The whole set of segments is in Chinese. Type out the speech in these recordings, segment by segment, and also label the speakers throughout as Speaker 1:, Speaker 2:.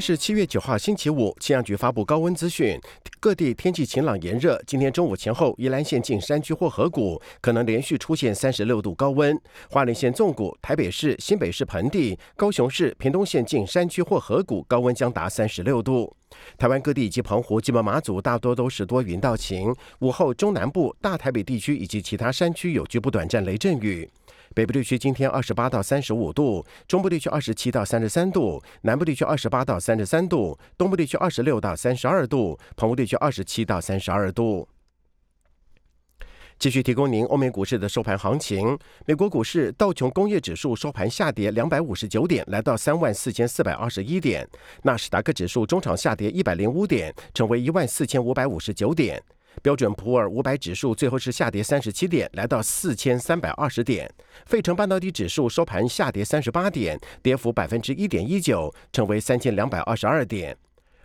Speaker 1: 是七月九号，星期五。气象局发布高温资讯，各地天气晴朗炎热。今天中午前后，宜兰县近山区或河谷可能连续出现三十六度高温；花莲县纵谷、台北市、新北市盆地、高雄市、屏东县近山区或河谷高温将达三十六度。台湾各地以及澎湖、基本马祖大多都是多云到晴。午后中南部、大台北地区以及其他山区有局部短暂雷阵雨。北部地区今天二十八到三十五度，中部地区二十七到三十三度，南部地区二十八到三十三度，东部地区二十六到三十二度，澎湖地区二十七到三十二度。继续提供您欧美股市的收盘行情。美国股市道琼工业指数收盘下跌两百五十九点，来到三万四千四百二十一点；纳斯达克指数中场下跌一百零五点，成为一万四千五百五十九点。标准普尔五百指数最后是下跌三十七点，来到四千三百二十点。费城半导体指数收盘下跌三十八点，跌幅百分之一点一九，成为三千两百二十二点。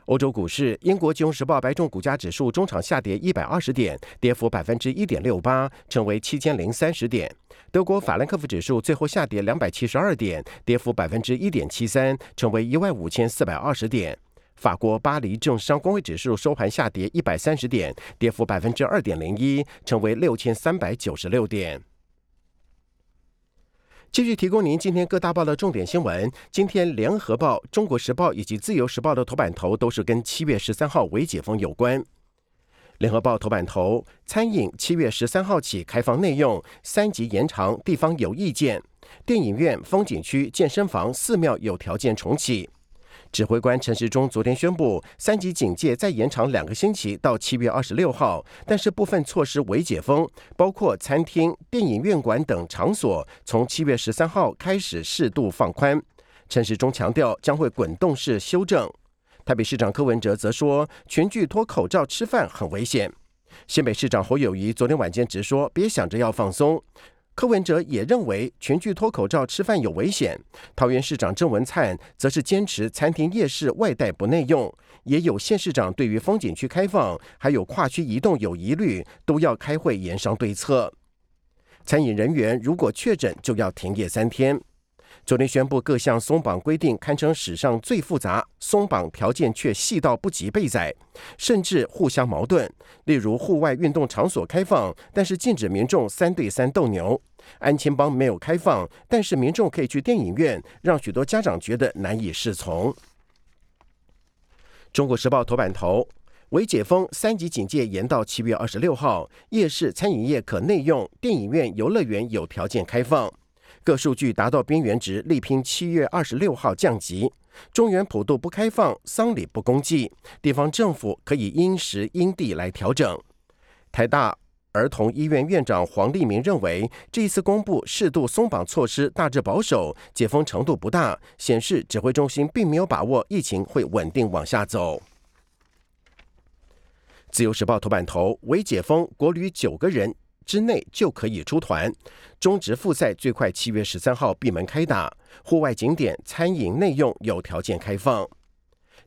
Speaker 1: 欧洲股市，英国金融时报白种股价指数中场下跌一百二十点，跌幅百分之一点六八，成为七千零三十点。德国法兰克福指数最后下跌两百七十二点，跌幅百分之一点七三，成为一万五千四百二十点。法国巴黎政商工会指数收盘下跌一百三十点，跌幅百分之二点零一，成为六千三百九十六点。继续提供您今天各大报的重点新闻。今天，《联合报》《中国时报》以及《自由时报》的头版头都是跟七月十三号为解封有关。《联合报》头版头：餐饮七月十三号起开放内用，三级延长，地方有意见；电影院、风景区、健身房、寺庙有条件重启。指挥官陈时中昨天宣布，三级警戒再延长两个星期，到七月二十六号。但是部分措施未解封，包括餐厅、电影院馆等场所，从七月十三号开始适度放宽。陈时中强调，将会滚动式修正。台北市长柯文哲则说，全剧脱口罩吃饭很危险。新北市长侯友谊昨天晚间直说，别想着要放松。柯文哲也认为全聚脱口罩吃饭有危险。桃园市长郑文灿则是坚持餐厅夜市外带不内用。也有县市长对于风景区开放还有跨区移动有疑虑，都要开会研商对策。餐饮人员如果确诊，就要停业三天。昨天宣布各项松绑规定，堪称史上最复杂，松绑条件却细到不及备载，甚至互相矛盾。例如，户外运动场所开放，但是禁止民众三对三斗牛；安亲帮没有开放，但是民众可以去电影院，让许多家长觉得难以适从。中国时报头版头：为解封，三级警戒延到七月二十六号，夜市餐饮业可内用，电影院、游乐园有条件开放。各数据达到边缘值，力拼七月二十六号降级。中原普渡不开放，丧礼不公祭，地方政府可以因时因地来调整。台大儿童医院院长黄立明认为，这一次公布适度松绑措施大致保守，解封程度不大，显示指挥中心并没有把握疫情会稳定往下走。自由时报头版头：为解封，国旅九个人。之内就可以出团，中职复赛最快七月十三号闭门开打，户外景点、餐饮内用有条件开放。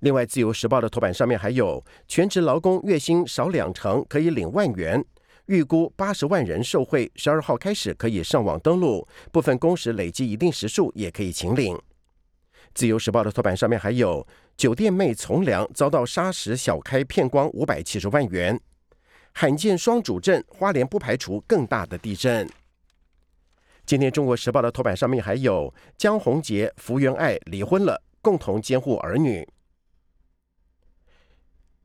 Speaker 1: 另外，《自由时报》的头版上面还有全职劳工月薪少两成可以领万元，预估八十万人受惠，十二号开始可以上网登录，部分工时累积一定时数也可以请领。《自由时报》的头版上面还有酒店妹从良遭到砂石小开骗光五百七十万元。罕见双主震，花莲不排除更大的地震。今天《中国时报》的头版上面还有江宏杰、福原爱离婚了，共同监护儿女。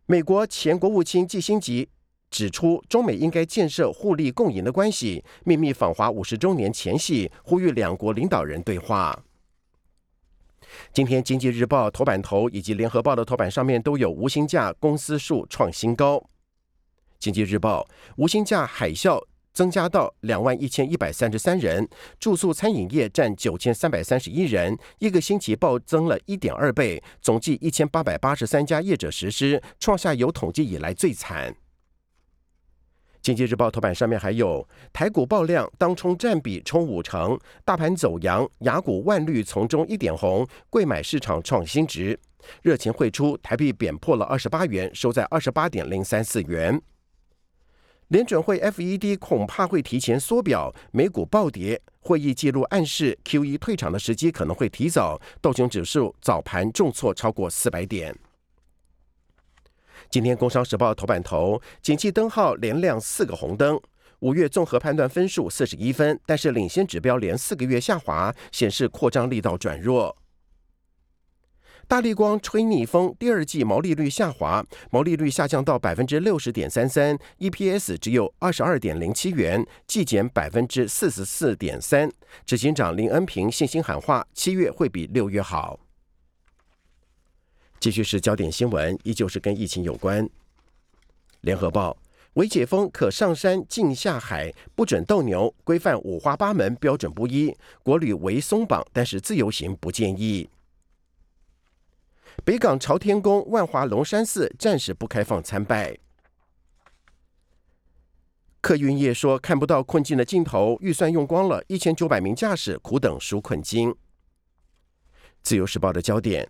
Speaker 1: 美国前国务卿季辛吉指出，中美应该建设互利共赢的关系，秘密访华五十周年前夕，呼吁两国领导人对话。今天《经济日报》头版头以及《联合报》的头版上面都有无薪假公司数创新高。经济日报，无薪假海啸增加到两万一千一百三十三人，住宿餐饮业占九千三百三十一人，一个星期暴增了一点二倍，总计一千八百八十三家业者实施，创下有统计以来最惨。经济日报头版上面还有台股爆量，当冲占比冲五成，大盘走阳，雅股万绿从中一点红，贵买市场创新值，热情汇出，台币贬破了二十八元，收在二十八点零三四元。联准会 FED 恐怕会提前缩表，美股暴跌，会议记录暗示 QE 退场的时机可能会提早，道琼指数早盘重挫超过四百点。今天《工商时报》头版头，景气灯号连亮四个红灯。五月综合判断分数四十一分，但是领先指标连四个月下滑，显示扩张力道转弱。大力光吹逆风，第二季毛利率下滑，毛利率下降到百分之六十点三三，EPS 只有二十二点零七元，季减百分之四十四点三。执行长林恩平信心喊话，七月会比六月好。继续是焦点新闻，依旧是跟疫情有关。联合报：未解封可上山禁下海，不准斗牛，规范五花八门，标准不一。国旅为松绑，但是自由行不建议。北港朝天宫、万华龙山寺暂时不开放参拜。客运业说看不到困境的尽头，预算用光了，一千九百名驾驶苦等纾困金。自由时报的焦点。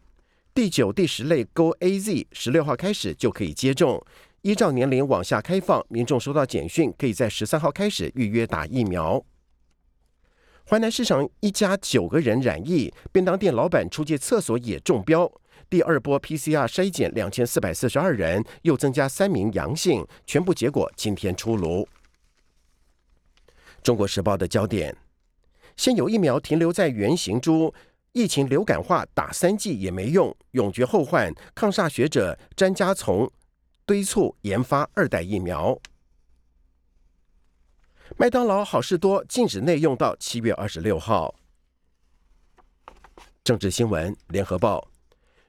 Speaker 1: 第九、第十类 Go A Z 十六号开始就可以接种，依照年龄往下开放，民众收到简讯，可以在十三号开始预约打疫苗。淮南市场一家九个人染疫，便当店老板出借厕所也中标。第二波 PCR 筛检两千四百四十二人，又增加三名阳性，全部结果今天出炉。中国时报的焦点：现有疫苗停留在原型株。疫情流感化打三剂也没用，永绝后患。抗煞学者詹家从堆促研发二代疫苗。麦当劳、好事多禁止内用到七月二十六号。政治新闻：联合报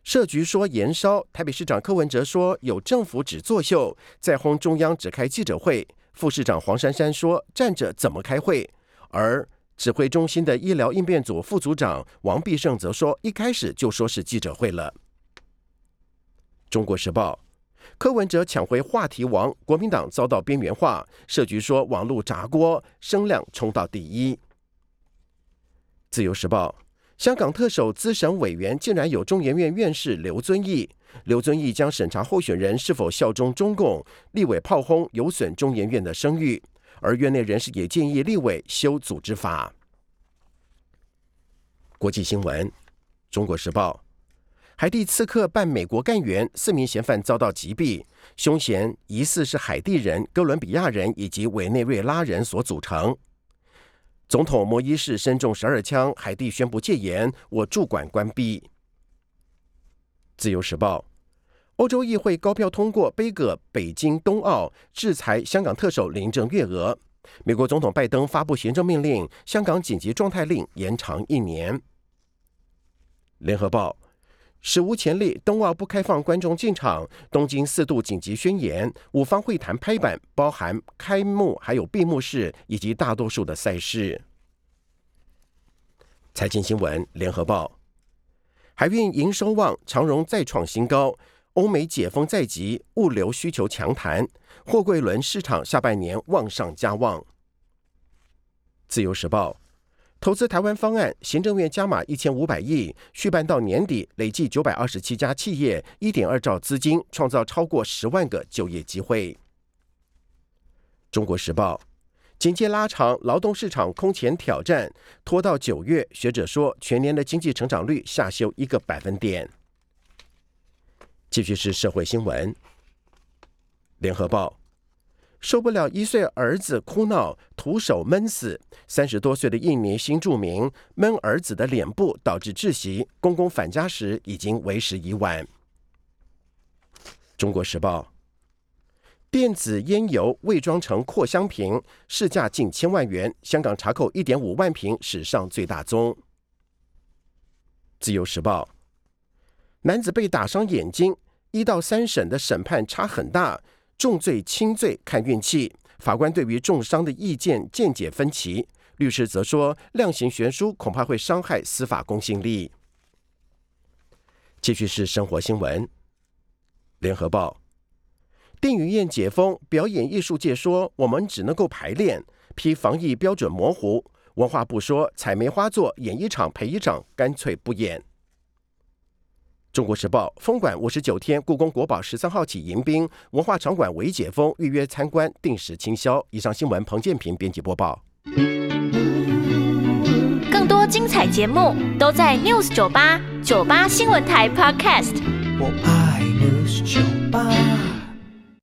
Speaker 1: 社局说延烧，台北市长柯文哲说有政府只作秀，在轰中央只开记者会。副市长黄珊珊说站着怎么开会？而指挥中心的医疗应变组副组长王必胜则说：“一开始就说是记者会了。”中国时报柯文哲抢回话题王，国民党遭到边缘化。社局说网络炸锅，声量冲到第一。自由时报香港特首资审委员竟然有中研院院士刘遵义，刘遵义将审查候选人是否效忠中共，立委炮轰有损中研院的声誉。而院内人士也建议立委修组织法。国际新闻：中国时报，海地刺客扮美国干员，四名嫌犯遭到击毙，凶嫌疑似是海地人、哥伦比亚人以及委内瑞拉人所组成。总统摩伊士身中十二枪，海地宣布戒严，我驻馆关闭。自由时报。欧洲议会高票通过杯葛北京冬奥，制裁香港特首林郑月娥。美国总统拜登发布行政命令，香港紧急状态令延长一年。联合报史无前例，冬奥不开放观众进场，东京四度紧急宣言，五方会谈拍板，包含开幕还有闭幕式以及大多数的赛事。财经新闻，联合报海运营收旺，长荣再创新高。欧美解封在即，物流需求强弹，货柜轮市场下半年旺上加旺。自由时报投资台湾方案，行政院加码一千五百亿，续办到年底，累计九百二十七家企业，一点二兆资金，创造超过十万个就业机会。中国时报紧接拉长劳动市场空前挑战，拖到九月，学者说全年的经济成长率下修一个百分点。继续是社会新闻。联合报受不了一岁儿子哭闹，徒手闷死。三十多岁的印尼新住民闷儿子的脸部，导致窒息。公公返家时已经为时已晚。中国时报电子烟油伪装成扩香瓶，市价近千万元。香港查扣一点五万瓶，史上最大宗。自由时报。男子被打伤眼睛，一到三审的审判差很大，重罪轻罪看运气。法官对于重伤的意见见解分歧，律师则说量刑悬殊恐怕会伤害司法公信力。继续是生活新闻，联合报，电影院解封，表演艺术界说我们只能够排练，批防疫标准模糊。文化部说采梅花座演一场赔一场，干脆不演。中国时报封馆五十九天，故宫国宝十三号起迎宾，文化场馆未解封，预约参观定时清销。以上新闻，彭建平编辑播报。
Speaker 2: 更多精彩节目都在 News 九八九八新闻台 Podcast。
Speaker 3: 我爱 News 九八。